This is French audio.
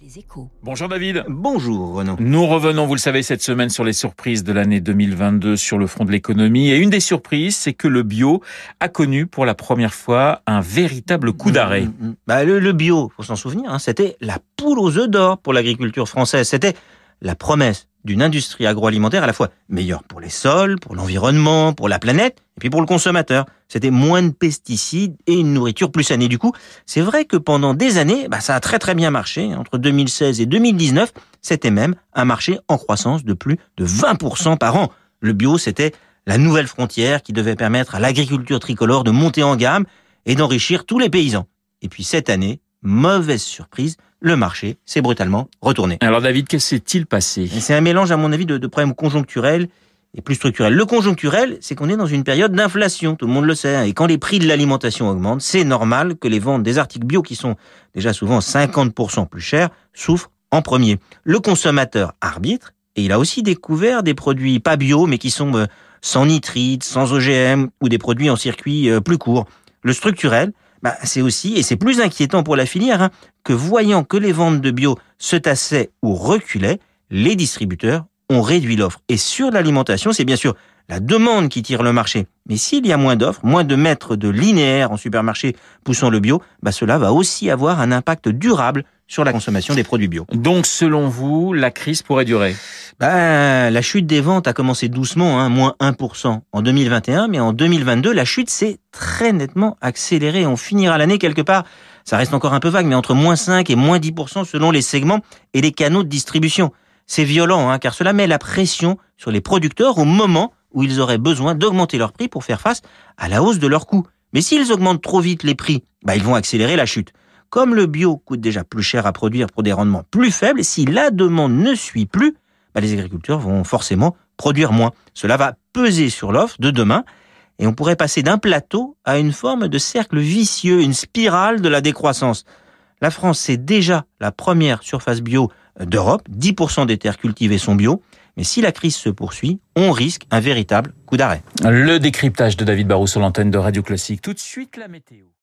Les échos. Bonjour David. Bonjour Renaud. Nous revenons, vous le savez, cette semaine sur les surprises de l'année 2022 sur le front de l'économie. Et une des surprises, c'est que le bio a connu pour la première fois un véritable coup d'arrêt. Mmh, mmh. Bah, le, le bio, faut s'en souvenir, hein, c'était la poule aux œufs d'or pour l'agriculture française. C'était la promesse d'une industrie agroalimentaire à la fois meilleure pour les sols, pour l'environnement, pour la planète, et puis pour le consommateur. C'était moins de pesticides et une nourriture plus saine. Et du coup, c'est vrai que pendant des années, bah, ça a très très bien marché. Entre 2016 et 2019, c'était même un marché en croissance de plus de 20% par an. Le bio, c'était la nouvelle frontière qui devait permettre à l'agriculture tricolore de monter en gamme et d'enrichir tous les paysans. Et puis cette année, mauvaise surprise, le marché s'est brutalement retourné. Alors David, qu'est-ce s'est-il passé? C'est un mélange, à mon avis, de, de, problèmes conjoncturels et plus structurels. Le conjoncturel, c'est qu'on est dans une période d'inflation, tout le monde le sait. Hein. Et quand les prix de l'alimentation augmentent, c'est normal que les ventes des articles bio, qui sont déjà souvent 50% plus chers, souffrent en premier. Le consommateur arbitre, et il a aussi découvert des produits pas bio, mais qui sont euh, sans nitrites, sans OGM, ou des produits en circuit euh, plus court. Le structurel, bah, c'est aussi, et c'est plus inquiétant pour la filière, hein, que voyant que les ventes de bio se tassaient ou reculaient, les distributeurs ont réduit l'offre. Et sur l'alimentation, c'est bien sûr la demande qui tire le marché. Mais s'il y a moins d'offres, moins de mètres de linéaire en supermarché poussant le bio, bah cela va aussi avoir un impact durable sur la consommation des produits bio. Donc, selon vous, la crise pourrait durer? Bah, La chute des ventes a commencé doucement, hein, moins 1% en 2021, mais en 2022, la chute s'est très nettement accélérée. On finira l'année quelque part, ça reste encore un peu vague, mais entre moins 5 et moins 10% selon les segments et les canaux de distribution. C'est violent, hein, car cela met la pression sur les producteurs au moment où ils auraient besoin d'augmenter leurs prix pour faire face à la hausse de leurs coûts. Mais s'ils augmentent trop vite les prix, bah, ils vont accélérer la chute. Comme le bio coûte déjà plus cher à produire pour des rendements plus faibles, si la demande ne suit plus, bah les agriculteurs vont forcément produire moins. Cela va peser sur l'offre de demain et on pourrait passer d'un plateau à une forme de cercle vicieux, une spirale de la décroissance. La France, c'est déjà la première surface bio d'Europe. 10% des terres cultivées sont bio. Mais si la crise se poursuit, on risque un véritable coup d'arrêt. Le décryptage de David Barrou sur l'antenne de Radio Classique. Tout de suite, la météo.